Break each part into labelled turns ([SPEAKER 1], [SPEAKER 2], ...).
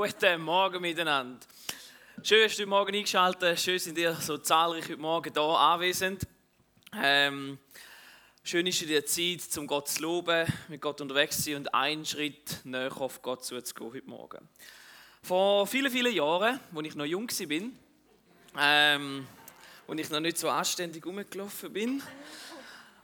[SPEAKER 1] Guten Morgen miteinander. Schön, dass du heute Morgen eingeschaltet Schön, sind ihr so zahlreich heute Morgen hier anwesend. Ähm, schön ist in der Zeit, um Gott zu loben, mit Gott unterwegs zu sein und einen Schritt näher auf Gott zuzugehen heute Morgen. Vor vielen, vielen Jahren, als ich noch jung war, ähm, als ich noch nicht so anständig rumgelaufen bin,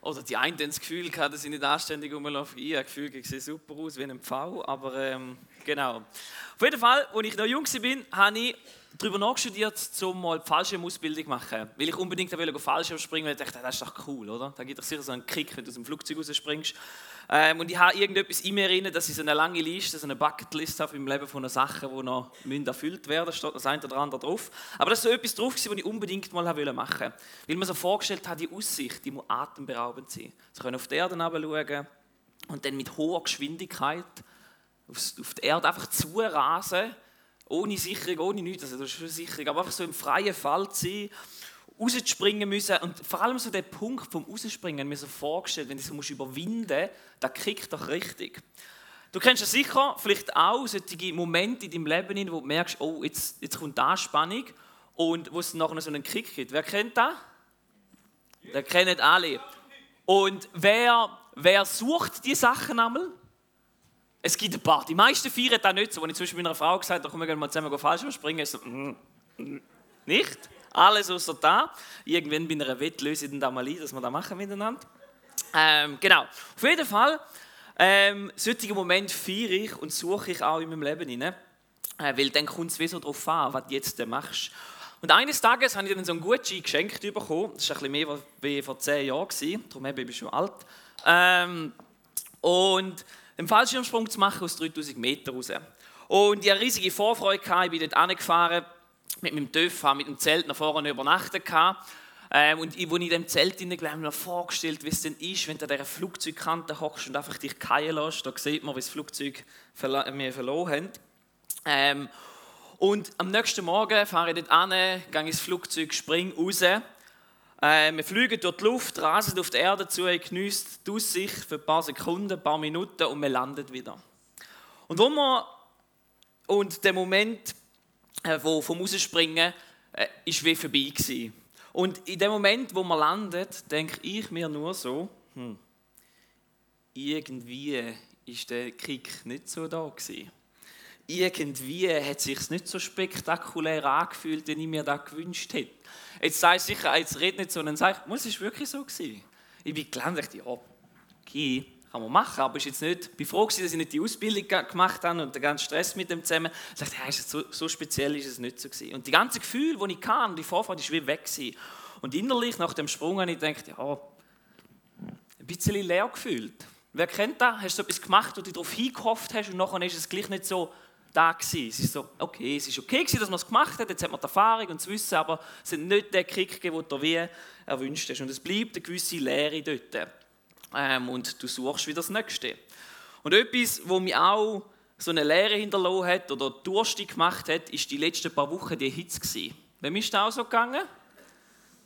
[SPEAKER 1] oder die einen haben das Gefühl gehabt, dass ich nicht anständig rumlaufe. Ich habe das Gefühl, ich sehe super aus wie ein Pfau, aber ähm, genau. Auf jeden Fall, als ich noch jung war, habe ich darüber nachstudiert, um mal Fallschirmausbildung zu machen. Weil ich unbedingt Fallschirm springen wollte. Ich dachte, das ist doch cool, oder? Da gibt es sicher so einen Kick, wenn du aus dem Flugzeug rausspringst. Ähm, und ich habe irgendetwas in mir drin, dass ich so eine lange Liste, so eine Bucketlist habe im Leben von Sachen, die noch erfüllt werden müssen. Da steht das eine oder andere drauf. Aber das war so etwas drauf, was ich unbedingt mal machen wollte. Weil man so vorgestellt hat, die Aussicht, die muss atemberaubend sein. Sie können auf die Erde schauen und dann mit hoher Geschwindigkeit auf die Erde einfach zurasen, ohne Sicherung, ohne nichts, also das ist Sicherung, aber einfach so im freien Fall zu sein rausspringen müssen. Und vor allem so der Punkt vom Rausspringen, mir so vorgestellt, wenn du so überwinden musst, da kickt doch richtig. Du kennst ja sicher vielleicht auch solche Momente in deinem Leben, wo du merkst, oh, jetzt, jetzt kommt da Spannung und wo es nachher so einen Kick gibt. Wer kennt das? Das kennen alle. Und wer, wer sucht die Sachen einmal? Es gibt ein paar. Die meisten feiern das nicht so. Wenn ich zum Beispiel meiner Frau gesagt habe, komm, wir gehen mal zusammen falsch springen, so, mm, mm, nicht? Alles außer da. Irgendwann bei einer Wette löse ich dann da mal ein, dass wir das machen miteinander. Ähm, genau. Auf jeden Fall, ähm, solche Momente feiere ich und suche ich auch in meinem Leben hinein. Äh, weil dann kommt es wie darauf an, was du jetzt machst. Und eines Tages habe ich dann so einen Gutschein geschenkt bekommen. Das war ein bisschen mehr als vor zehn Jahren. Darum bin ich schon alt. Ähm, und einen Fallschirmsprung zu machen aus 3000 Metern raus. Und ich hatte riesige Vorfreude. Ich bin dort angefahren mit meinem TÜV, mit dem Zelt nach vorne übernachtet. Ähm, und als ich in dem Zelt hinein habe mir vorgestellt, wie es denn ist, wenn du an dieser Flugzeugkante hockst und einfach dich fallen lässt. Da sieht man, wie das Flugzeug verlo wir verloren haben. Ähm, und am nächsten Morgen fahre ich dort an, gehe ins Flugzeug, springe raus. Äh, wir fliegen durch die Luft, rasen auf die Erde zu, geniessen die Aussicht für ein paar Sekunden, ein paar Minuten und wir landen wieder. Und wo wir und der Moment äh, wo vom Rausspringen äh, ist wie vorbei gewesen. Und in dem Moment, wo man landet, denke ich mir nur so, hm, irgendwie ist der Kick nicht so da gewesen. Irgendwie hat es sich nicht so spektakulär angefühlt, wie ich mir das gewünscht hätte. Jetzt sei sicher, jetzt red nicht so, und dann sage ich, muss es wirklich so gewesen? Ich bin gelandet, ja, okay, kann man machen, aber ich bin froh dass ich nicht die Ausbildung gemacht habe und den ganzen Stress mit dem zusammen. Ich dachte, ja, so, so, speziell ist es nicht so gewesen. Und die ganzen Gefühle, die ich kann, die Vorfreude, ist wie weg gewesen. Und innerlich nach dem Sprung habe ich gedacht, ja, ein bisschen leer gefühlt. Wer kennt das? Hast du etwas gemacht, wo du darauf hingehofft hast und nachher ist es gleich nicht so da gewesen. Es ist so, okay, es ist okay gewesen, dass man es gemacht hat, jetzt hat man die Erfahrung und das Wissen, aber es hat nicht den Kick gegeben, den du wie erwünscht hast. Und es bleibt eine gewisse Leere dort ähm, und du suchst wieder das Nächste. Und etwas, wo mich auch so eine Lehre hinterlassen hat oder durstig gemacht hat, ist die letzten paar Wochen die Hitze. Wem ist das auch so gegangen?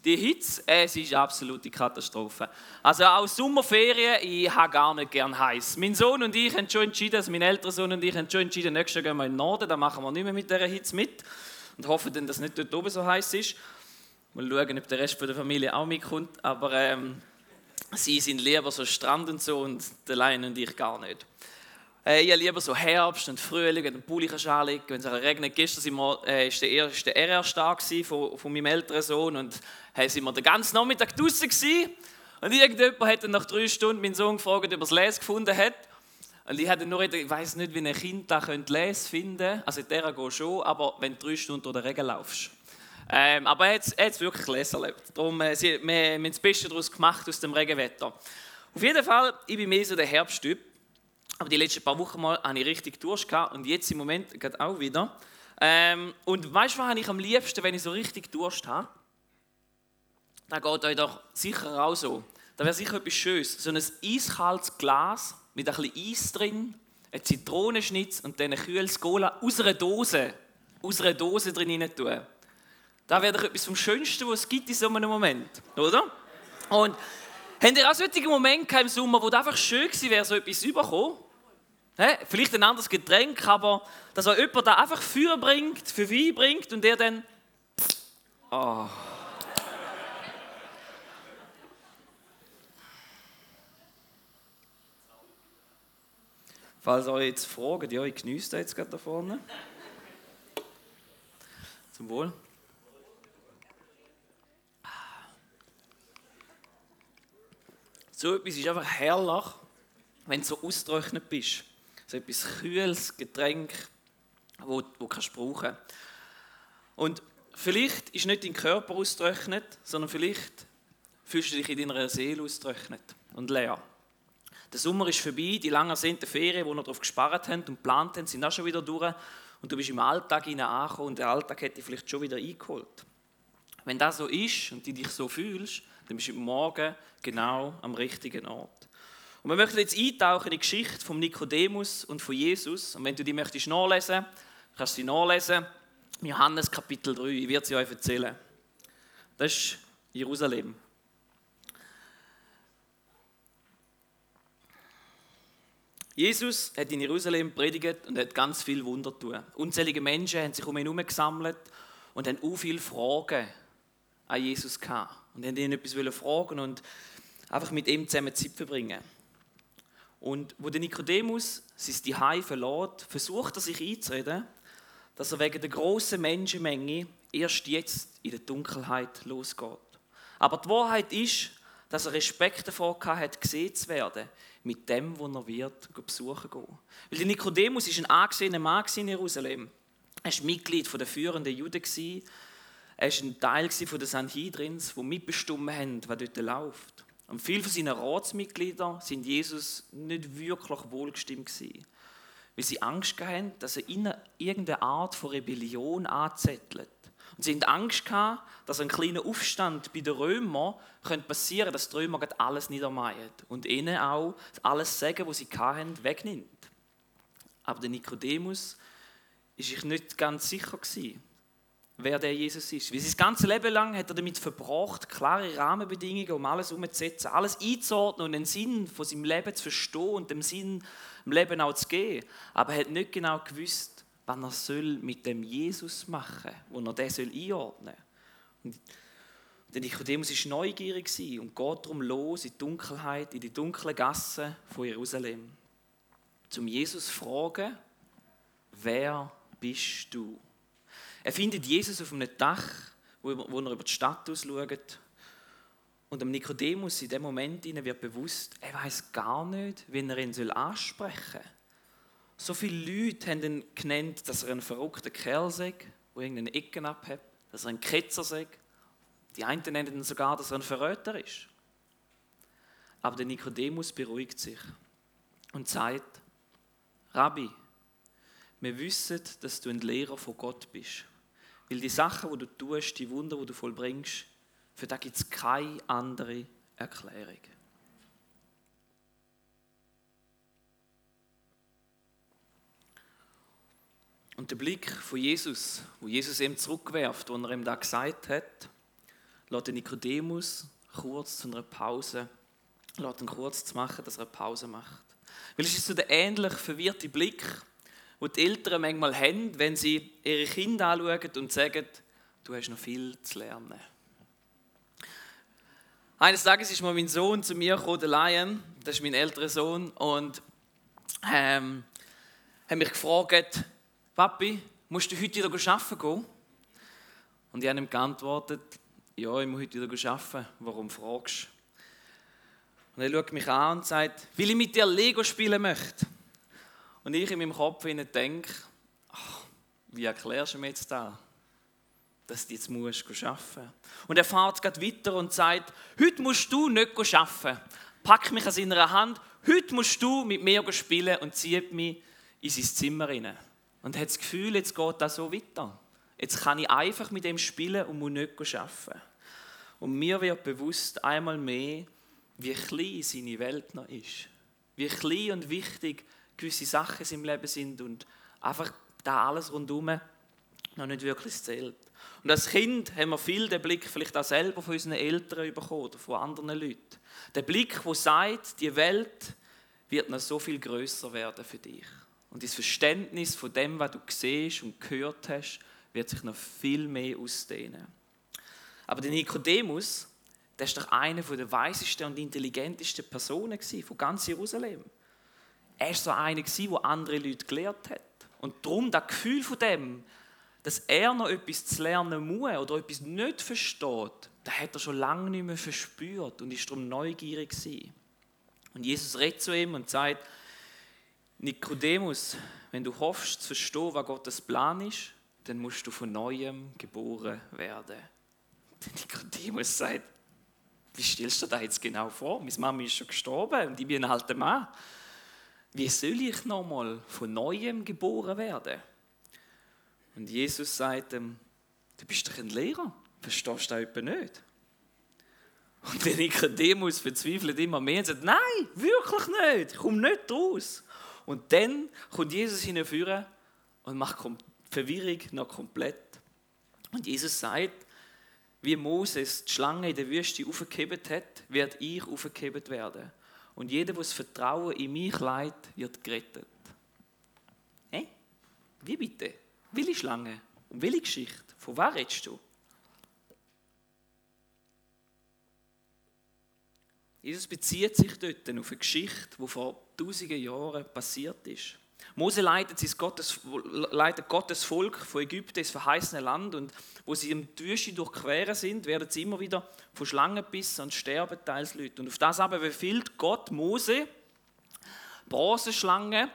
[SPEAKER 1] Die Hitze, äh, es ist eine absolute Katastrophe. Also auch Sommerferien, ich habe gar nicht gern heiß. Mein Sohn und ich haben schon entschieden, also mein älterer Sohn und ich haben schon entschieden, nächstes Jahr gehen wir in den Norden, dann machen wir nicht mehr mit dieser Hitze mit und hoffen dann, dass es nicht dort oben so heiß ist. Mal schauen, ob der Rest der Familie auch mitkommt, aber ähm, Sie sind lieber so Strand und so und der Lein und ich gar nicht. Äh, ich lieber so Herbst und Frühling und Pulli anlegen, wenn es regnet. Gestern war äh, der erste RR-Tag von, von meinem älteren Sohn und äh, sind wir den ganzen Nachmittag draußen gewesen. Und irgendjemand hat dann nach drei Stunden meinen Sohn gefragt, ob er das Lesen gefunden hat. Und ich hatte nur, ich weiß nicht, wie ein Kind da Lesen finden könnte. Also in der geht schon, aber wenn du drei Stunden durch den Regen laufst. Ähm, aber er hat es wirklich Lesen erlebt. Darum, äh, sie, wir, wir haben das Beste daraus gemacht aus dem Regenwetter. Auf jeden Fall, ich bin mehr so der Herbsttyp. Aber die letzten paar Wochen mal hatte ich richtig Durst gehabt und jetzt im Moment geht auch wieder. Ähm, und weißt du, was habe ich am liebsten, wenn ich so richtig Durst habe? Da geht euch doch sicher auch so. Da wäre sicher etwas Schönes. So ein eiskaltes Glas mit ein bisschen Eis drin, ein Zitronenschnitz und dann ein kühles Cola aus einer Dose, aus einer Dose drin tun. Das wäre doch etwas vom Schönsten, was es gibt in so einem Moment, oder? Und habt ihr auch solche Momente im Sommer, wo es einfach schön gewesen wäre, so etwas überkommen? Vielleicht ein anderes Getränk, aber dass auch jemand da einfach Feuer bringt, für Wein bringt und der dann. Oh. Falls euch jetzt fragen, ja, ich genieße jetzt gerade da vorne. Zum Wohl. So etwas ist einfach herrlich, wenn du so ausgetrocknet bist. So etwas kühles Getränk, wo, wo du kannst brauchen Und vielleicht ist nicht dein Körper ausgetrocknet, sondern vielleicht fühlst du dich in deiner Seele ausgetrocknet und leer. Der Sommer ist vorbei, die langen sind Ferien, die wir darauf gespart haben und geplant haben, sind auch schon wieder durch. Und du bist im Alltag angekommen und der Alltag hat dich vielleicht schon wieder eingeholt. Wenn das so ist und du dich so fühlst, dann bist du morgen genau am richtigen Ort. Und wir möchten jetzt eintauchen in die Geschichte von Nikodemus und von Jesus. Und wenn du die möchtest nachlesen, kannst du sie nachlesen. Johannes Kapitel 3, ich werde sie euch erzählen. Das ist Jerusalem. Jesus hat in Jerusalem predigt und hat ganz viel Wunder tun. Unzählige Menschen haben sich um ihn herum gesammelt und haben auch viele Fragen an Jesus gehabt. Und haben ihn etwas fragen und einfach mit ihm zusammen Zeit verbringen. Und wo der Nikodemus sein Zuhause verlässt, versucht er sich einzureden, dass er wegen der großen Menschenmenge erst jetzt in der Dunkelheit losgeht. Aber die Wahrheit ist, dass er Respekt davor hatte, gesehen zu werden mit dem, wo er wird besuchen gehen. Weil der Nikodemus ist ein angesehener Mann in Jerusalem. Er war Mitglied der führenden Juden. Er war ein Teil der Sanhedrins, die mitbestimmt haben, was dort läuft. Und viele von seinen Ratsmitgliedern sind Jesus nicht wirklich wohlgestimmt gewesen, weil sie Angst hatten, dass er ihnen irgendeine Art von Rebellion anzettelt. Und sie hatten Angst gehabt, dass ein kleiner Aufstand bei den Römern passieren könnte, dass die Römer alles niedermähen und ihnen auch alles Sagen, was sie hatten, wegnimmt. Aber der Nikodemus war sich nicht ganz sicher gewesen, wer der Jesus ist. Weil sein ganzes Leben lang hat er damit verbracht, klare Rahmenbedingungen, um alles umzusetzen, alles einzuordnen und den Sinn von seinem Leben zu verstehen und dem Sinn im Leben auch zu geben. Aber er hat nicht genau gewusst, was er soll mit dem Jesus machen soll, wo er den soll einordnen soll. Der Nikodemus war neugierig und geht darum los in die Dunkelheit, in die dunklen Gassen von Jerusalem. Zum Jesus fragen, wer bist du? Er findet Jesus auf einem Dach, wo er über die Stadt ausschaut. Und dem Nikodemus in dem Moment wird bewusst, er weiß gar nicht, wen er ihn ansprechen soll. So viele Leute haben ihn genannt, dass er ein verrückter Kerl sei, der irgendeine Ecken abhat, dass er ein Ketzer sei. Die einen nennen ihn sogar, dass er ein Verräter ist. Aber der Nikodemus beruhigt sich und sagt, Rabbi, wir wissen, dass du ein Lehrer von Gott bist. Weil die Sachen, die du tust, die Wunder, die du vollbringst, für da gibt es keine andere Erklärung. Und der Blick von Jesus, wo Jesus ihm zurückwerft, wo er ihm da gesagt hat, lässt Nikodemus kurz zu einer Pause, lässt ihn kurz zu machen, dass er eine Pause macht. Weil es ist so der ähnlich verwirrte Blick, wo die Eltern manchmal haben, wenn sie ihre Kinder anschauen und sagen, du hast noch viel zu lernen. Eines Tages ist mal mein Sohn zu mir gekommen, der Lion, das ist mein älterer Sohn, und ähm, hat mich gefragt, Papi, musst du heute wieder arbeiten gehen? Und ich habe ihm geantwortet, ja, ich muss heute wieder arbeiten. Warum fragst du? Und er schaut mich an und sagt, weil ich mit dir Lego spielen möchte. Und ich in meinem Kopf denke, ach, wie erklärst du mir jetzt da, dass du jetzt musst arbeiten Und er fährt gerade weiter und sagt, heute musst du nicht arbeiten. Pack mich an seiner Hand, heute musst du mit mir spielen und zieht mich in sein Zimmer hinein. Und hat das Gefühl, jetzt geht das so weiter. Jetzt kann ich einfach mit dem spielen und muss nicht arbeiten. Und mir wird bewusst einmal mehr, wie klein seine Welt noch ist. Wie klein und wichtig gewisse Sachen seinem Leben sind und einfach da alles rundherum noch nicht wirklich zählt. Und als Kind haben wir viel den Blick vielleicht auch selber von unseren Eltern bekommen oder von anderen Leuten. Der Blick, der sagt, die Welt wird noch so viel größer werden für dich. Und das Verständnis von dem, was du siehst und gehört hast, wird sich noch viel mehr ausdehnen. Aber der Nikodemus, der ist doch einer der weisesten und intelligentesten Personen von ganz Jerusalem. Er war so einer, der andere Leute gelehrt hat. Und darum das Gefühl von dem, dass er noch etwas zu lernen muss oder etwas nicht versteht, das hat er schon lange nicht mehr verspürt und ist darum neugierig gewesen. Und Jesus redet zu ihm und sagt, Nikodemus, wenn du hoffst zu verstehen, was Gottes Plan ist, dann musst du von Neuem geboren werden. Der Nikodemus sagt, wie stellst du dir das jetzt genau vor? Meine Mama ist schon gestorben und ich bin ein alter Mann. Wie soll ich nochmal von Neuem geboren werden? Und Jesus sagt ihm, du bist doch ein Lehrer, verstehst du das etwa nicht? Und der Nikodemus verzweifelt immer mehr und sagt, nein, wirklich nicht, ich komme nicht raus. Und dann kommt Jesus hinführen und macht Verwirrung noch komplett. Und Jesus sagt, wie Moses die Schlange in der Wüste aufgehebt hat, wird ich aufgehebt werden. Und jeder, der das Vertrauen in mich leitet, wird gerettet. Hey? Wie bitte? Welche Schlange? Und welche Geschichte? Von wer redest du? Jesus bezieht sich dort auf eine Geschichte, die vor tausenden Jahren passiert ist. Mose leitet, Gottes, leitet Gottes Volk von Ägypten ins verheißene Land und wo sie im Wüste durchqueren sind, werden sie immer wieder von Schlangen bissen und sterben teils Leute. Und auf das aber befiehlt Gott Mose, Bronzeschlangen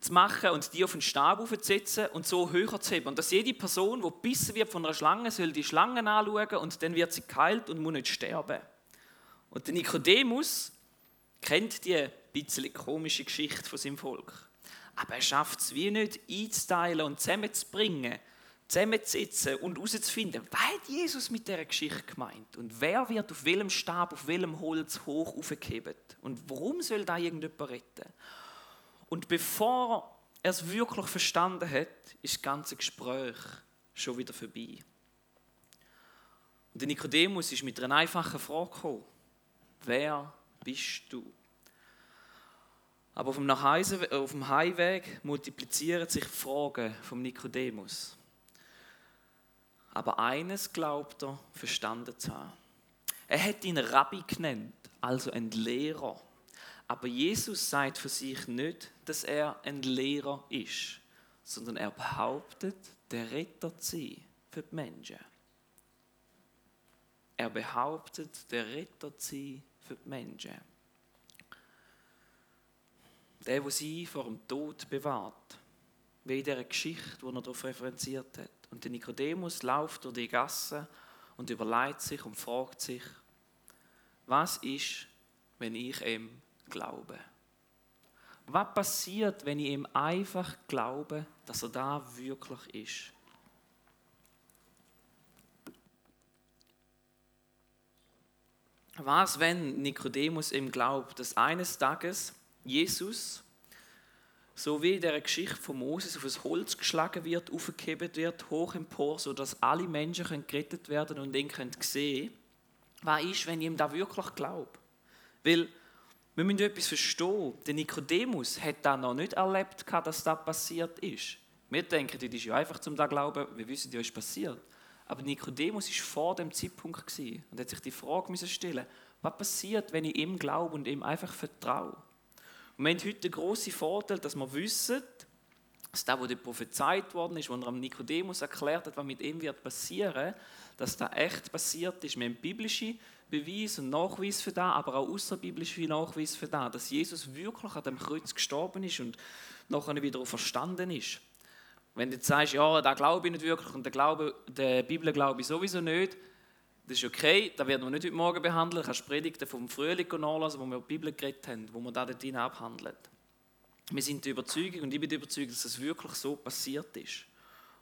[SPEAKER 1] zu machen und die auf den Stab aufzusetzen und so höher zu heben. Und dass jede Person, die bissen wird von einer Schlange, soll die Schlangen anschauen und dann wird sie geheilt und muss nicht sterben. Und der Nikodemus kennt die bisschen komische Geschichte von seinem Volk. Aber er schafft es wie nicht einzuteilen und zusammenzubringen, zusammenzusitzen und herauszufinden, was hat Jesus mit dieser Geschichte gemeint und wer wird auf welchem Stab, auf welchem Holz hoch aufgehebt und warum soll da irgendjemand retten? Und bevor er es wirklich verstanden hat, ist das ganze Gespräch schon wieder vorbei. Und der Nikodemus ist mit einer einfachen Frage gekommen. Wer bist du? Aber auf dem, Heimweg multiplizieren sich Fragen vom Nikodemus. Aber eines glaubt er verstanden zu haben. Er hat ihn Rabbi genannt, also ein Lehrer. Aber Jesus sagt für sich nicht, dass er ein Lehrer ist, sondern er behauptet, der Retter zu sein für die Menschen. Er behauptet, der Retter zu sein für die Menschen. Der, der sie vor dem Tod bewahrt. Wie in dieser Geschichte, die er darauf referenziert hat. Und der Nikodemus läuft durch die Gasse und überlegt sich und fragt sich, was ist, wenn ich ihm glaube? Was passiert, wenn ich ihm einfach glaube, dass er da wirklich ist? Was, wenn Nikodemus ihm glaubt, dass eines Tages Jesus, so wie in der Geschichte von Moses auf das Holz geschlagen wird, aufgehebt wird, hoch empor, sodass alle Menschen gerettet werden und ihn können sehen was ist, wenn ich ihm da wirklich glaube? Weil wir müssen etwas verstehen. Der Nikodemus hat da noch nicht erlebt, dass das passiert ist. Wir denken, das ist ja einfach zum da glauben, wir wissen ja, ist passiert. Aber Nikodemus ist vor dem Zeitpunkt und hat sich die Frage stellen was passiert, wenn ich ihm glaube und ihm einfach vertraue? Und wir haben heute den grossen Vorteil, dass wir wissen, dass das, was prophezeit worden ist, was er am Nikodemus erklärt hat, was mit ihm wird passieren, dass das echt passiert ist. Wir haben biblische Beweise und Nachweise für das, aber auch außerbiblische Nachweise für das, dass Jesus wirklich an dem Kreuz gestorben ist und nachher wieder verstanden ist. Wenn du jetzt sagst, ja, da glaube ich nicht wirklich und der, Glaube, der Bibel glaube ich sowieso nicht, das ist okay, das werden wir nicht heute Morgen behandeln. Du kannst Predigten vom Frühling nachlesen, wo wir die Bibel geredet haben, wo wir da dort abhandeln. Wir sind der Überzeugung und ich bin überzeugt, dass das wirklich so passiert ist.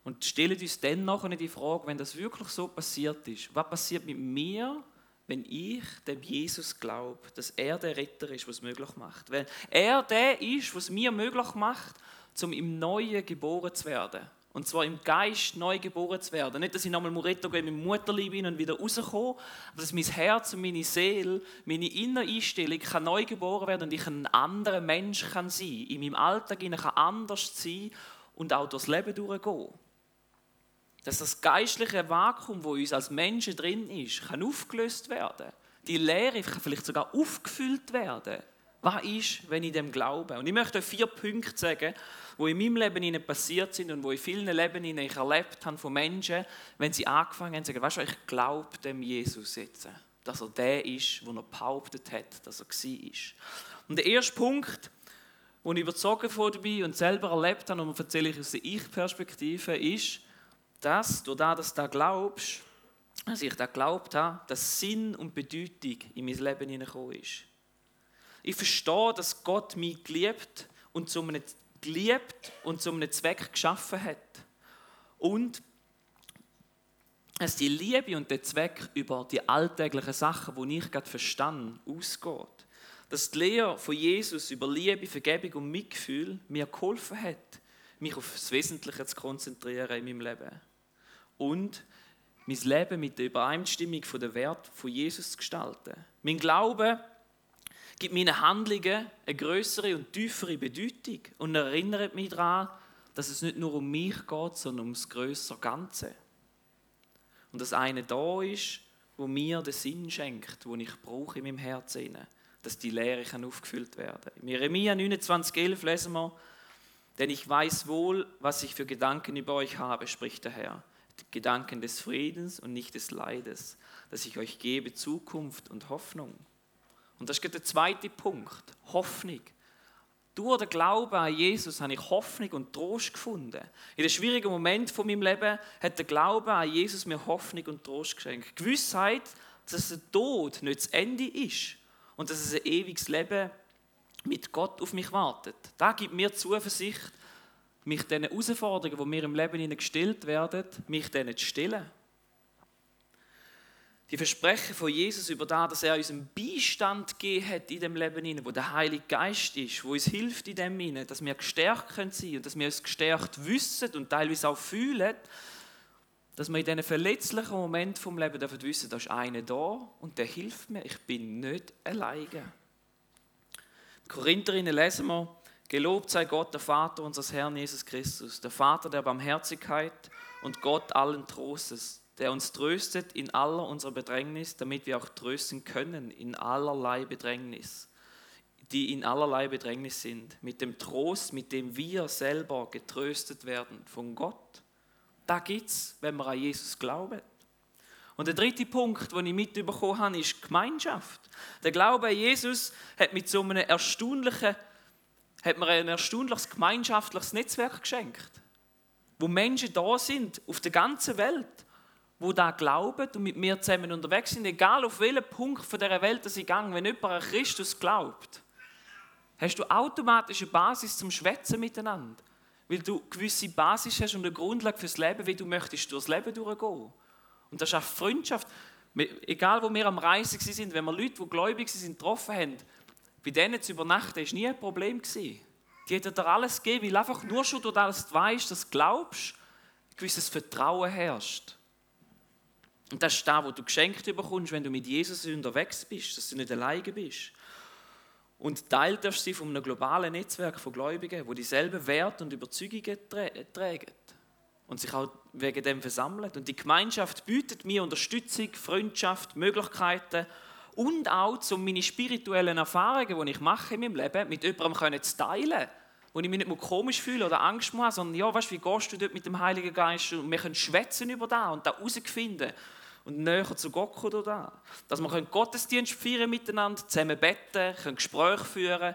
[SPEAKER 1] Und stellen uns dann nachher die Frage, wenn das wirklich so passiert ist, was passiert mit mir, wenn ich dem Jesus glaube, dass er der Retter ist, was möglich macht. Wenn er der ist, was mir möglich macht, um im Neuen geboren zu werden. Und zwar im Geist neu geboren zu werden. Nicht, dass ich nochmal Muretto gehe mit dem Mutterlieb hin und wieder rauskomme, aber dass mein Herz und meine Seele, meine innere Einstellung kann neu geboren werden und ich ein anderer Mensch kann sein. In meinem Alltag kann anders sein und auch durchs Leben durchgehen. Dass das geistliche Vakuum, wo uns als Menschen drin ist, kann aufgelöst werden. Die Lehre kann vielleicht sogar aufgefüllt werden. Was ist, wenn ich dem glaube? Und ich möchte euch vier Punkte sagen, wo in meinem Leben passiert sind und wo in vielen Leben ich erlebt habe von Menschen, wenn sie angefangen haben zu sagen, weißt du, ich glaube dem Jesus jetzt, dass er der ist, wo er behauptet hat, dass er war. Und der erste Punkt, wo ich überzogen von bin und selber erlebt habe, und erzähle ich aus der Ich-Perspektive, ist, dass du da, dass du da glaubst, dass ich da geglaubt habe, dass Sinn und Bedeutung in mein Leben hineingekommen ist. Ich verstehe, dass Gott mich geliebt und zu einem geliebt und zu einem Zweck geschaffen hat. Und dass die Liebe und der Zweck über die alltäglichen Sachen, die ich gerade verstand, ausgeht. Dass die Lehre von Jesus über Liebe, Vergebung und Mitgefühl mir geholfen hat, mich auf das Wesentliche zu konzentrieren in meinem Leben. Und mein Leben mit der Übereinstimmung der Wert von Jesus zu gestalten. Mein Glaube gibt meinen Handlungen eine größere und tiefere Bedeutung und erinnert mich daran, dass es nicht nur um mich geht, sondern um das größere Ganze. Und dass eine da ist, wo mir den Sinn schenkt, wo ich brauche in meinem Herzen, dass die Lehre kann aufgefüllt werden. In Jeremia 29,11 lesen wir, denn ich weiß wohl, was ich für Gedanken über euch habe, spricht der Herr. Gedanken des Friedens und nicht des Leides, dass ich euch gebe Zukunft und Hoffnung. Und das ist der zweite Punkt, Hoffnung. Durch den Glauben an Jesus habe ich Hoffnung und Trost gefunden. In den schwierigen Momenten von meinem Leben hat der Glaube an Jesus mir Hoffnung und Trost geschenkt. Gewissheit, dass der Tod nicht das Ende ist und dass es ein ewiges Leben mit Gott auf mich wartet. Da gibt mir Zuversicht, mich diesen Herausforderungen, die mir im Leben gestellt werden, mich denen zu stellen die Versprechen von Jesus über das, dass er uns einen Beistand gegeben hat in dem Leben hinein, wo der Heilige Geist ist, wo uns hilft in dem hinein, dass wir gestärkt sein können und dass wir uns gestärkt wissen und teilweise auch fühlen, dass wir in diesen verletzlichen Momenten vom Leben dürfen wissen, da ist einer da und der hilft mir. Ich bin nicht alleine. In Korintherinnen lesen wir, Gelobt sei Gott, der Vater unseres Herrn Jesus Christus, der Vater der Barmherzigkeit und Gott allen Trostes der uns tröstet in aller unserer Bedrängnis, damit wir auch trösten können in allerlei Bedrängnis, die in allerlei Bedrängnis sind, mit dem Trost, mit dem wir selber getröstet werden von Gott. Da gibt's, wenn wir an Jesus glauben. Und der dritte Punkt, den ich mitbekommen habe, ist Gemeinschaft. Der Glaube an Jesus hat mit so einem erstaunlichen, hat mir ein erstaunliches gemeinschaftliches Netzwerk geschenkt, wo Menschen da sind auf der ganzen Welt wo da glauben und mit mir zusammen unterwegs sind, egal auf welchen Punkt von dieser Welt sie gehen, wenn jemand an Christus glaubt, hast du automatisch eine Basis zum Schwätzen miteinander. Weil du gewisse Basis hast und eine Grundlage fürs Leben, wie du möchtest durchs Leben durchgehen. Und das schafft Freundschaft. Egal, wo wir am Reisen sind, wenn wir Leute, die gläubig sind, getroffen haben, bei denen zu übernachten, war nie ein Problem. Die hätten dir alles gegeben, weil einfach nur schon durch das du weißt, dass du glaubst, ein gewisses Vertrauen herrscht. Und das ist das, was du geschenkt bekommst, wenn du mit Jesus unterwegs bist, dass du nicht alleine bist. Und Teil darfst sie von einem globalen Netzwerk von Gläubigen, wo dieselben Werte und Überzeugungen tragen und sich auch wegen dem versammeln. Und die Gemeinschaft bietet mir Unterstützung, Freundschaft, Möglichkeiten und auch, um meine spirituellen Erfahrungen, die ich mache in meinem Leben, mit jemandem zu teilen wo ich mich nicht mehr komisch fühle oder Angst habe, sondern ja, weißt, wie gehst du dort mit dem Heiligen Geist und wir können schwätzen über da und da herausfinden und näher zu Gott kommen da. Dass wir Gottesdienst feiern miteinander, zusammen beten, können Gespräche führen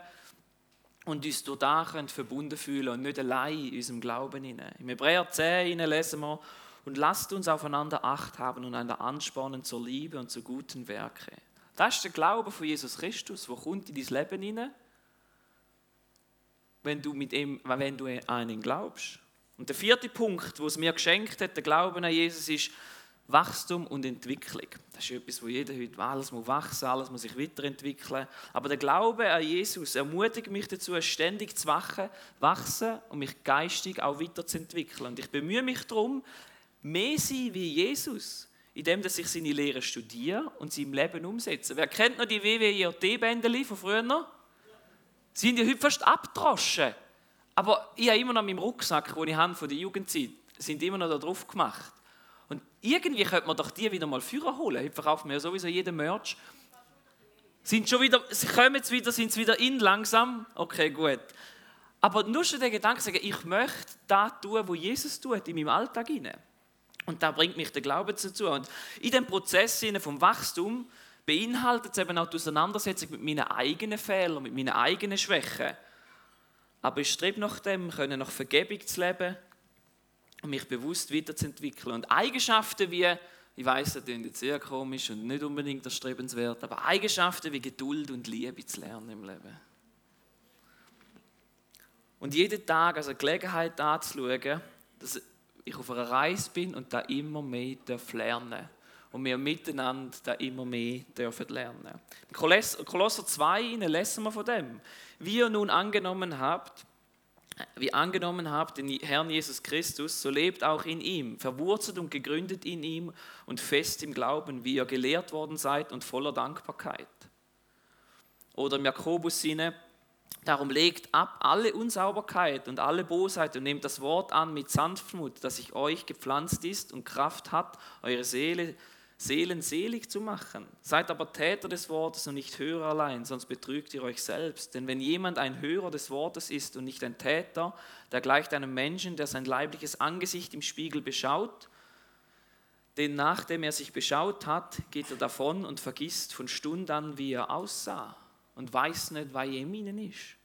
[SPEAKER 1] und uns durch da können verbunden fühlen und nicht allein in unserem Glauben hinein. Im Hebräer 10 lesen wir, und lasst uns aufeinander Acht haben und einander anspornen zur Liebe und zu guten Werken. Das ist der Glaube von Jesus Christus, der kommt in dein Leben hinein, wenn du, mit ihm, wenn du an ihn glaubst. Und der vierte Punkt, wo es mir geschenkt hat, der Glauben an Jesus, ist, Wachstum und Entwicklung. Das ist etwas, wo jeder heute alles muss wachsen, alles muss sich weiterentwickeln. Aber der Glaube an Jesus ermutigt mich dazu, ständig zu wachen, wachsen und mich geistig auch weiterzuentwickeln. Und ich bemühe mich darum, mehr sein wie Jesus, indem dass ich seine Lehre studiere und sie im Leben umsetze. Wer kennt noch die WWJT-Bändeli von früher? Sie sind ja heute fast abgedroschen. Aber ich habe immer noch meinen Rucksack, den ich habe von der Jugendzeit, sind immer noch da drauf gemacht. Und irgendwie könnte man doch die wieder mal führen holen. Heute verkaufen wir ja sowieso jeden Merch. Sind schon wieder, sie kommen jetzt wieder, sind sie wieder in langsam? Okay, gut. Aber nur schon der Gedanke sagen, ich möchte das tun, was Jesus tut in meinem Alltag hinein. Und da bringt mich der Glaube dazu. Und in dem Prozess vom Wachstum beinhaltet es eben auch die Auseinandersetzung mit meinen eigenen Fehlern, mit meinen eigenen Schwächen. Aber ich strebe nach dem, können nach Vergebung zu leben, und mich bewusst weiterzuentwickeln. Und Eigenschaften wie, ich weiß, das klingt jetzt sehr komisch und nicht unbedingt erstrebenswert, aber Eigenschaften wie Geduld und Liebe zu lernen im Leben. Und jeden Tag also Gelegenheit anzuschauen, dass ich auf einer Reise bin und da immer mehr lernen darf. Und wir miteinander da immer mehr dürfen lernen. In Kolosser 2 lesen wir von dem. Wie ihr nun angenommen habt, wie angenommen habt den Herrn Jesus Christus, so lebt auch in ihm, verwurzelt und gegründet in ihm und fest im Glauben, wie ihr gelehrt worden seid und voller Dankbarkeit. Oder im Jakobus Sinne, darum legt ab alle Unsauberkeit und alle Bosheit und nehmt das Wort an mit Sanftmut, das sich euch gepflanzt ist und Kraft hat, eure Seele Seelen selig zu machen. Seid aber Täter des Wortes und nicht Hörer allein, sonst betrügt ihr euch selbst. Denn wenn jemand ein Hörer des Wortes ist und nicht ein Täter, der gleicht einem Menschen, der sein leibliches Angesicht im Spiegel beschaut, denn nachdem er sich beschaut hat, geht er davon und vergisst von Stund an, wie er aussah und weiß nicht, was in ihnen ist.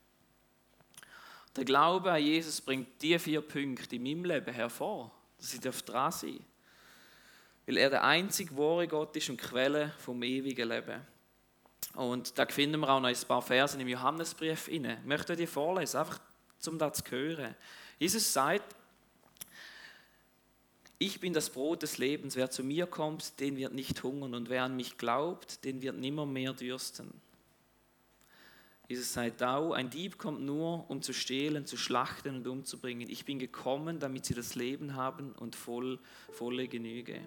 [SPEAKER 1] Der Glaube an Jesus bringt die vier Punkte in meinem Leben hervor, dass ich dran sein darf weil er der einzige wahre Gott ist und Quelle vom ewigen Leben. Und da finden wir auch noch ein paar Versen im Johannesbrief inne. Ich möchte dir vorlesen, einfach um das zu hören. Jesus sagt, ich bin das Brot des Lebens. Wer zu mir kommt, den wird nicht hungern. Und wer an mich glaubt, den wird nimmer mehr dürsten. Jesus sagt auch, ein Dieb kommt nur, um zu stehlen, zu schlachten und umzubringen. Ich bin gekommen, damit sie das Leben haben und voll, volle Genüge.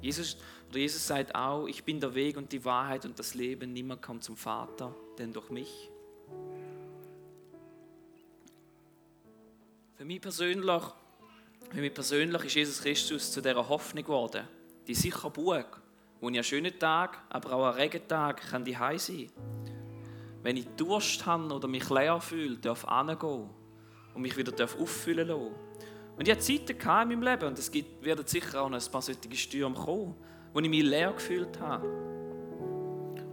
[SPEAKER 1] Jesus, Jesus sagt auch, ich bin der Weg und die Wahrheit und das Leben. Niemand kommt zum Vater, denn durch mich. Für mich persönlich, für mich persönlich ist Jesus Christus zu dieser Hoffnung geworden. Die sicher Burg, wo ich an schönen Tag, aber auch an Regentag kann die sein. Wenn ich Durst habe oder mich leer fühle, darf ich hingehen und mich wieder auffüllen lassen. Und ich hatte Zeiten in meinem Leben, und es gibt, werden sicher auch noch ein paar solche Stürme kommen, wo ich mich leer gefühlt habe.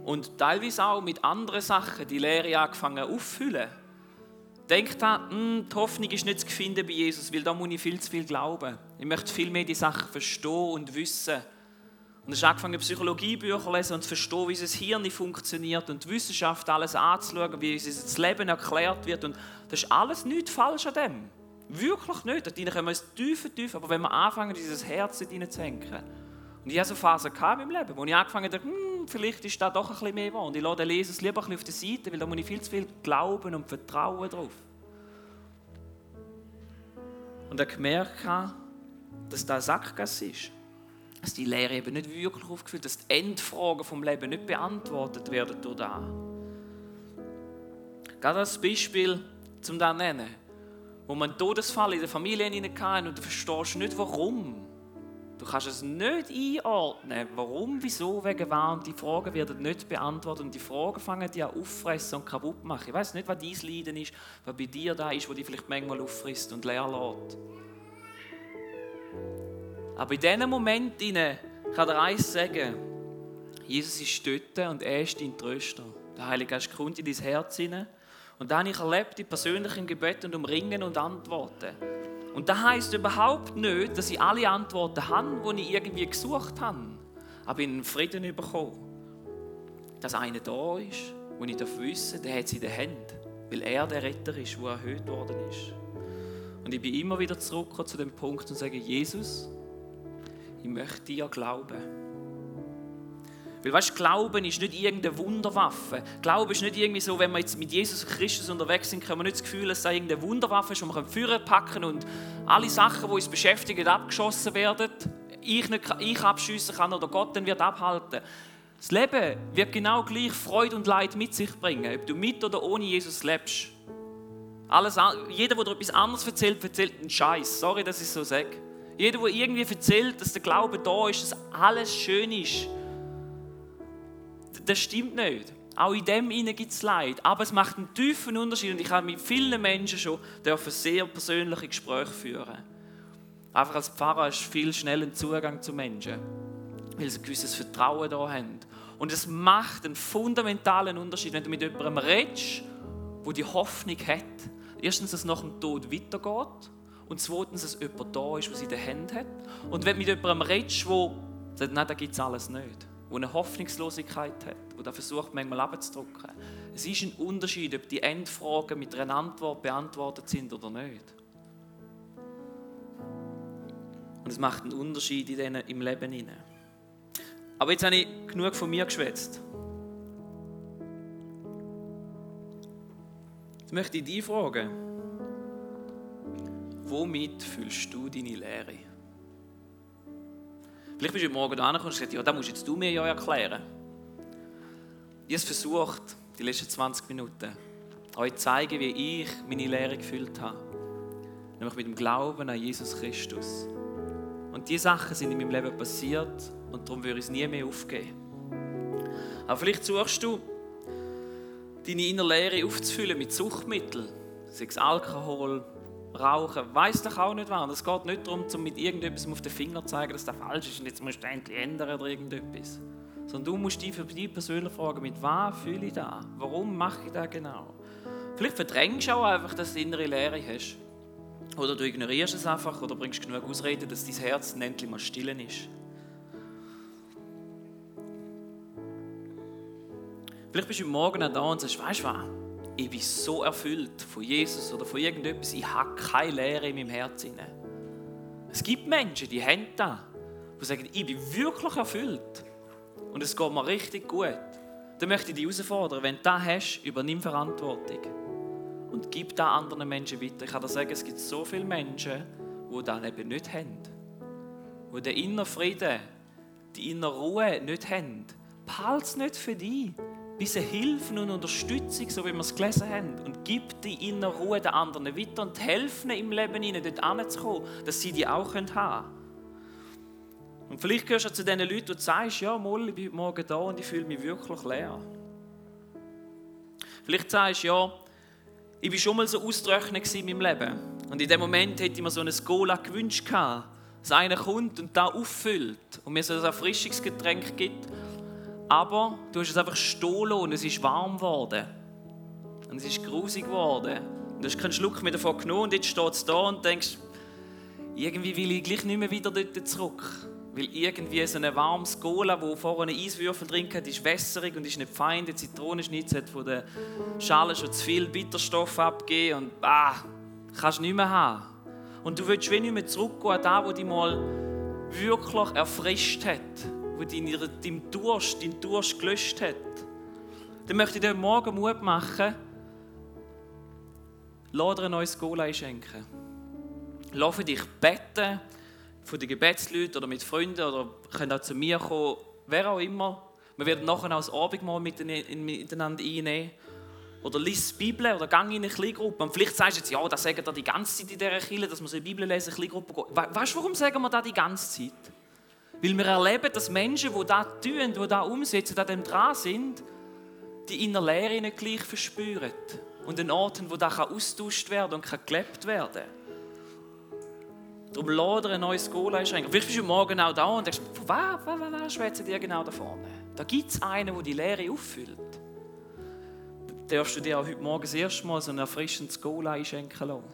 [SPEAKER 1] Und teilweise auch mit anderen Sachen die Lehre angefangen aufzufüllen. Denkt an, hm, die Hoffnung ist nicht zu finden bei Jesus, weil da muss ich viel zu viel glauben. Ich möchte viel mehr die Sachen verstehen und wissen. Und ich habe angefangen, Psychologiebücher zu lesen und zu verstehen, wie das Hirn funktioniert und die Wissenschaft alles anzuschauen, wie das Leben erklärt wird. Und das ist alles nichts falsch an dem. Wirklich nicht. Dort können wir es tiefer, tiefer. Aber wenn wir anfangen, dieses Herz hineinzuhängen. Und ich hatte so Phasen in meinem Leben, wo ich angefangen habe, hm, vielleicht ist da doch ein bisschen mehr wahr. Und ich lasse den Leser lieber ein bisschen auf der Seite, weil da muss ich viel zu viel glauben und vertrauen drauf. Und ich gemerkt dass das Sackgasse ist. Dass die Lehre eben nicht wirklich aufgefüllt dass die Endfragen vom Leben nicht beantwortet werden durch das. Gerade als Beispiel, zum das nennen wo man Todesfall in der Familie hatte und du verstehst nicht, warum. Du kannst es nicht einordnen, warum, wieso, wegen. Und die Fragen werden nicht beantwortet und die Fragen fangen dich an auffressen und kaputt machen. Ich weiß nicht, was dein Leiden ist, was bei dir da ist, wo dich vielleicht manchmal auffrisst und leer lässt. Aber in diesen Momenten kann der eins sagen, Jesus ist dort und er ist dein Tröster. Der Heilige Geist kommt in dein Herz hinein und da habe ich erlebt, in persönlichen Gebeten und umringen und Antworten. Und das heisst überhaupt nicht, dass ich alle Antworten habe, die ich irgendwie gesucht habe. Aber in Frieden bekommen. Dass einer da ist, wo ich wissen der hat sie in den Händen. Weil er der Retter ist, der erhöht worden ist. Und ich bin immer wieder zurückgekommen zu dem Punkt und sage, Jesus, ich möchte dir glauben. Weil weißt, Glauben ist nicht irgendeine Wunderwaffe. Glauben ist nicht irgendwie so, wenn wir jetzt mit Jesus Christus unterwegs sind, können wir nicht das Gefühl, es irgendeine Wunderwaffe die wir führen packen und alle Sachen, die uns beschäftigen, abgeschossen werden. Ich, nicht, ich abschiessen kann oder Gott dann wird abhalten. Das Leben wird genau gleich Freude und Leid mit sich bringen, ob du mit oder ohne Jesus lebst. Alles, jeder, der etwas anderes erzählt, erzählt einen Scheiß. Sorry, dass ich so sage. Jeder, der irgendwie erzählt, dass der Glaube da ist, dass alles schön ist, das stimmt nicht. Auch in dem gibt es Leid. Aber es macht einen tiefen Unterschied. Und ich habe mit vielen Menschen schon dürfen sehr persönliche Gespräche führen. Einfach als Pfarrer hast du viel schneller Zugang zu Menschen, weil sie ein gewisses Vertrauen da haben. Und es macht einen fundamentalen Unterschied, wenn du mit jemandem redest, wo die Hoffnung hat. Erstens, dass es nach dem Tod weitergeht. Und zweitens, dass jemand da ist, der sie in der Hand hat. Und wenn du mit jemandem redest, wo sagt, nein, da gibt es alles nicht wo eine Hoffnungslosigkeit hat, wo da versucht, manchmal abzudrücken. Es ist ein Unterschied, ob die Endfragen mit einer Antwort beantwortet sind oder nicht. Und es macht einen Unterschied in denen, im Leben hinein. Aber jetzt habe ich genug von mir geschwätzt. Jetzt möchte ich dich fragen, womit fühlst du deine Lehre? Vielleicht bist du morgen da und gesagt, ja, das musst jetzt du mir ja erklären. Ich habe versucht, die letzten 20 Minuten, euch zu zeigen, wie ich meine Lehre gefühlt habe. Nämlich mit dem Glauben an Jesus Christus. Und diese Sachen sind in meinem Leben passiert und darum würde ich es nie mehr aufgeben. Aber vielleicht suchst du, deine innere Lehre aufzufüllen mit Suchtmitteln, sei es Alkohol, Rauchen, weiß doch auch nicht wann. Es geht nicht darum, um mit irgendetwas auf den Finger zu zeigen, dass das falsch ist und jetzt musst du endlich ändern oder irgendetwas. Sondern du musst dich für dich persönlich fragen, mit was fühle ich da? Warum mache ich das genau? Vielleicht verdrängst du auch einfach, dass du innere Leere hast. Oder du ignorierst es einfach oder bringst genug Ausreden, dass dein Herz endlich mal stillen ist. Vielleicht bist du morgen auch da und sagst, weißt du was? Ich bin so erfüllt von Jesus oder von irgendetwas, ich habe keine Leere in meinem Herzen. Es gibt Menschen, die haben das, die sagen, ich bin wirklich erfüllt und es geht mir richtig gut. Dann möchte ich dich herausfordern, wenn du das hast, übernimm Verantwortung und gib das anderen Menschen weiter. Ich kann dir sagen, es gibt so viele Menschen, die das eben nicht haben. Die den inneren Frieden, die innere Ruhe nicht haben. Behalte es nicht für dich diese Hilfe und Unterstützung, so wie wir es gelesen haben, und gib die innere Ruhe den anderen weiter und helfen im Leben ihnen, dort anzukommen, dass sie die auch haben können. Und vielleicht gehörst du zu den Leuten, die sagst, ja, Moll, ich bin heute Morgen da und ich fühle mich wirklich leer. Vielleicht sagst du, ja, ich war schon mal so austrocknet in meinem Leben. Und in dem Moment hätte ich mir so ein Cola gewünscht, dass einer kommt und da auffüllt und mir so ein Erfrischungsgetränk gibt aber du hast es einfach stehen und es ist warm geworden. Und es ist grusig geworden. Und du hast keinen Schluck mehr davon genommen und jetzt steht es da und denkst, irgendwie will ich gleich nicht mehr wieder dort zurück. Weil irgendwie so ein warmes Cola, wo vorne Eiswürfel drin hat, ist wässerig und ist nicht fein. Der Zitronenschnitz hat von der Schale schon zu viel Bitterstoff abgegeben und ah, kannst nicht mehr haben. Und du willst wie nicht mehr zurückgehen an das, was dich mal wirklich erfrischt hat wo deinen Durst, deinen Durst gelöscht hat, dann möchte ich dir morgen Mut machen, lass dir ein neues Goal schenken. Lass für dich beten, von den Gebetsleuten oder mit Freunden oder können auch zu mir kommen, wer auch immer. Wir werden nachher auch das Abendmahl miteinander einnehmen. Oder lies die Bibel oder gang in eine Kleingruppe. Und vielleicht sagst du jetzt, ja, das sagen wir die ganze Zeit in dieser Kirche, dass wir so eine Bibel lesen, eine Kleingruppe gehen. Weißt du, warum sagen wir das die ganze Zeit? Weil wir erleben, dass Menschen, die das tun, die das umsetzen, an dem dran sind, die innere Lehre nicht gleich verspüren. Und an Orten, wo das austauscht werden und kann gelebt werden Darum lade ein neues Goal einschränken. Vielleicht bist du morgen auch da und denkst, was, was, was, was schwätzen die genau da vorne? Da gibt es einen, der die Lehre auffüllt. Da darfst du dir auch heute Morgen das erste Mal so ein erfrischendes Goal einschenken lassen.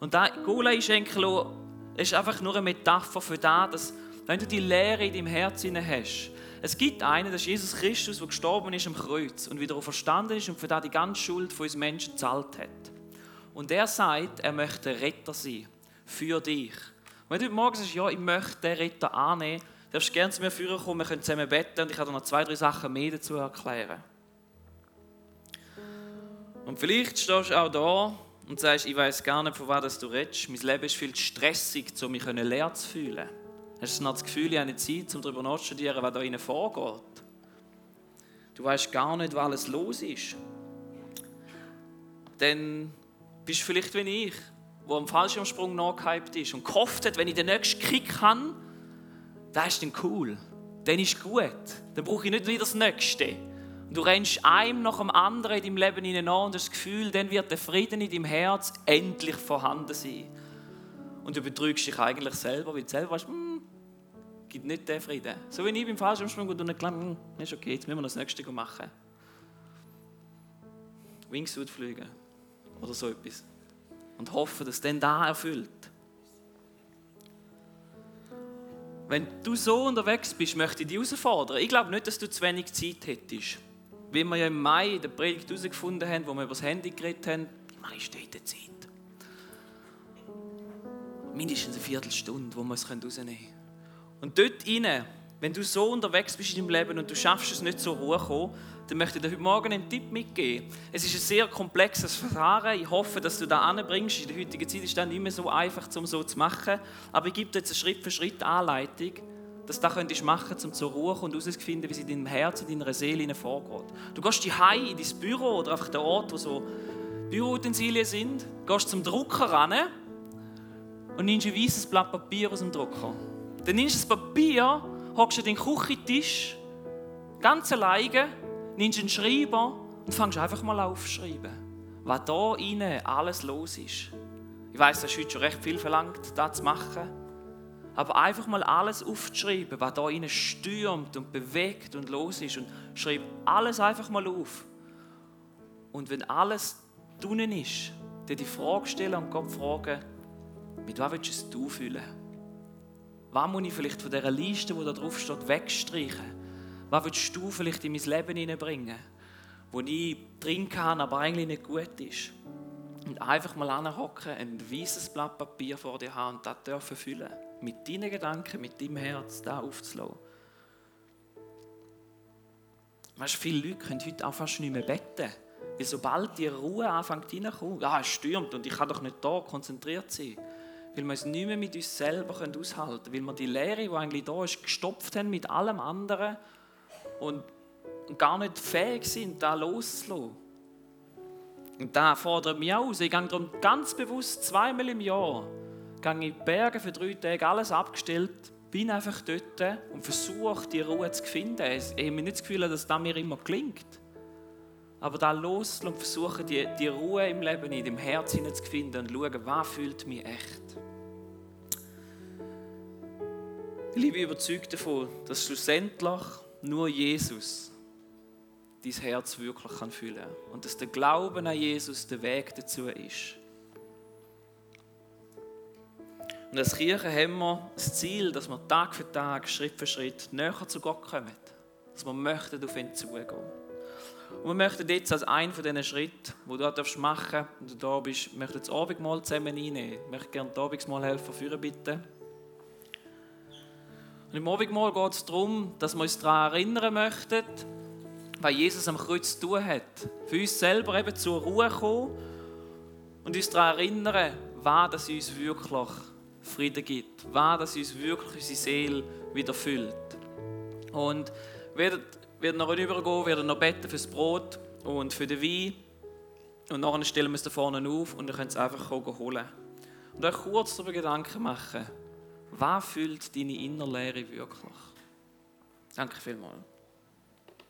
[SPEAKER 1] Und das Goal einschenken lassen, ist einfach nur eine Metapher für das, dass wenn du die Lehre in deinem Herzen hast, es gibt einen, das ist Jesus Christus, der gestorben ist am Kreuz und wieder verstanden ist und für das die ganze Schuld von uns Menschen gezahlt hat. Und er sagt, er möchte Retter sein für dich. wenn du heute Morgen sagst, ja, ich möchte den Retter annehmen, darfst du gerne zu mir führen kommen, wir können zusammen beten und ich kann dir noch zwei, drei Sachen mehr dazu erklären. Und vielleicht stehst du auch da und sagst, ich weiß gar nicht, von was du redest. Mein Leben ist viel stressig, um mich leer zu fühlen. Hast du das Gefühl, ich habe nicht Zeit, um darüber nachzustudieren, was da innen vorgeht? Du weißt gar nicht, was alles los ist. Dann bist du vielleicht wie ich, wo am Fallschirmsprung nachgehypt ist und gehofft hat, wenn ich den nächsten Kick habe, das ist dann cool. Dann ist gut. Dann brauche ich nicht wieder das Nächste. Und du rennst einem nach dem anderen in deinem Leben hinein und hast das Gefühl, dann wird der Frieden in deinem Herz endlich vorhanden sein. Und du betrügst dich eigentlich selber, weil du selber weißt, hm, gibt nicht den Frieden. So wie ich beim Fallschirmsprung und nicht glaubst, hm, ist okay, jetzt müssen wir das Nächste machen. Wingsuit fliegen oder so etwas. Und hoffen, dass es dann da erfüllt. Wenn du so unterwegs bist, möchte ich dich herausfordern. Ich glaube nicht, dass du zu wenig Zeit hättest wie wir ja im Mai in der Predigt herausgefunden haben, wo wir über das Handy geredet haben, die meiste Zeit. Mindestens eine Viertelstunde, wo wir es rausnehmen können. Und dort rein, wenn du so unterwegs bist in deinem Leben und du schaffst es nicht so hoch dann möchte ich dir heute Morgen einen Tipp mitgeben. Es ist ein sehr komplexes Verfahren. Ich hoffe, dass du da anbringst. In der heutigen Zeit ist das nicht mehr so einfach, um so zu machen. Aber ich gebe dir jetzt eine Schritt-für-Schritt-Anleitung, dass du das könntest machen um zur Ruhe und herauszufinden, wie es in deinem Herzen, in deiner Seele vorgeht. Du gehst die in dein Büro oder einfach den Ort, wo so Büroutensilien sind, gehst zum Drucker ran und nimmst ein weißes Blatt Papier aus dem Drucker. Dann nimmst du das Papier, hockst an den Küchentisch, ganz alleine, nimmst einen Schreiber und fängst einfach mal an aufzuschreiben, was da innen alles los ist. Ich weiß, das ist heute schon recht viel verlangt, das zu machen. Aber einfach mal alles aufzuschreiben, was da innen stürmt und bewegt und los ist. Und schreib alles einfach mal auf. Und wenn alles drinnen ist, dir die Frage stellen und Gott fragen, mit was willst du es fühlen? Was muss ich vielleicht von dieser Liste, die da drauf steht, wegstreichen? Was willst du vielleicht in mein Leben hineinbringen, wo ich drin kann, aber eigentlich nicht gut ist? Und einfach mal anhocken, ein weißes Blatt Papier vor dir haben und das dürfen füllen mit deinen Gedanken, mit deinem Herz da aufzulassen. Weißt, viele Leute können heute auch fast nicht mehr beten. Weil sobald die Ruhe anfängt reinzukommen, ja, es stürmt und ich kann doch nicht da konzentriert sein. Weil wir es nicht mehr mit uns selber aushalten können. Weil wir die Lehre, die eigentlich da ist, gestopft haben mit allem anderen und gar nicht fähig sind, da loszulassen. Und da fordert mich aus. Ich gehe darum ganz bewusst zweimal im Jahr in die Berge für drei Tage, alles abgestellt, bin einfach dort und versuche, die Ruhe zu finden. Ich habe nicht das Gefühl, dass das mir immer gelingt. Aber da los und versuche, die, die Ruhe im Leben, in dem Herz zu finden und schauen, was fühlt mich echt. Ich bin überzeugt davon, dass schlussendlich nur Jesus dein Herz wirklich kann fühlen kann. Und dass der Glauben an Jesus der Weg dazu ist. Und als Kirche haben wir das Ziel, dass wir Tag für Tag, Schritt für Schritt näher zu Gott kommen. Dass wir möchten auf ihn zugehen. Und wir möchten jetzt als einen von diesen Schritten, die du machen darfst, und du da bist, möchten das Abendmahl zusammen einnehmen. Ich möchte gerne das Abendmahl helfen, führen bitte. Und im Abendmahl geht es darum, dass wir uns daran erinnern möchten, was Jesus am Kreuz zu tun hat. Für uns selber eben zur Ruhe kommen und uns daran erinnern, was das uns wirklich Frieden gibt, was das uns wirklich unsere Seele wieder füllt. Und wir werden noch übergehen, werden noch beten für das Brot und für den Wein. Und nachher stellen wir es da vorne auf und ihr könnt es einfach holen. Und euch kurz darüber Gedanken machen, was füllt deine Innerlehre wirklich? Danke vielmals.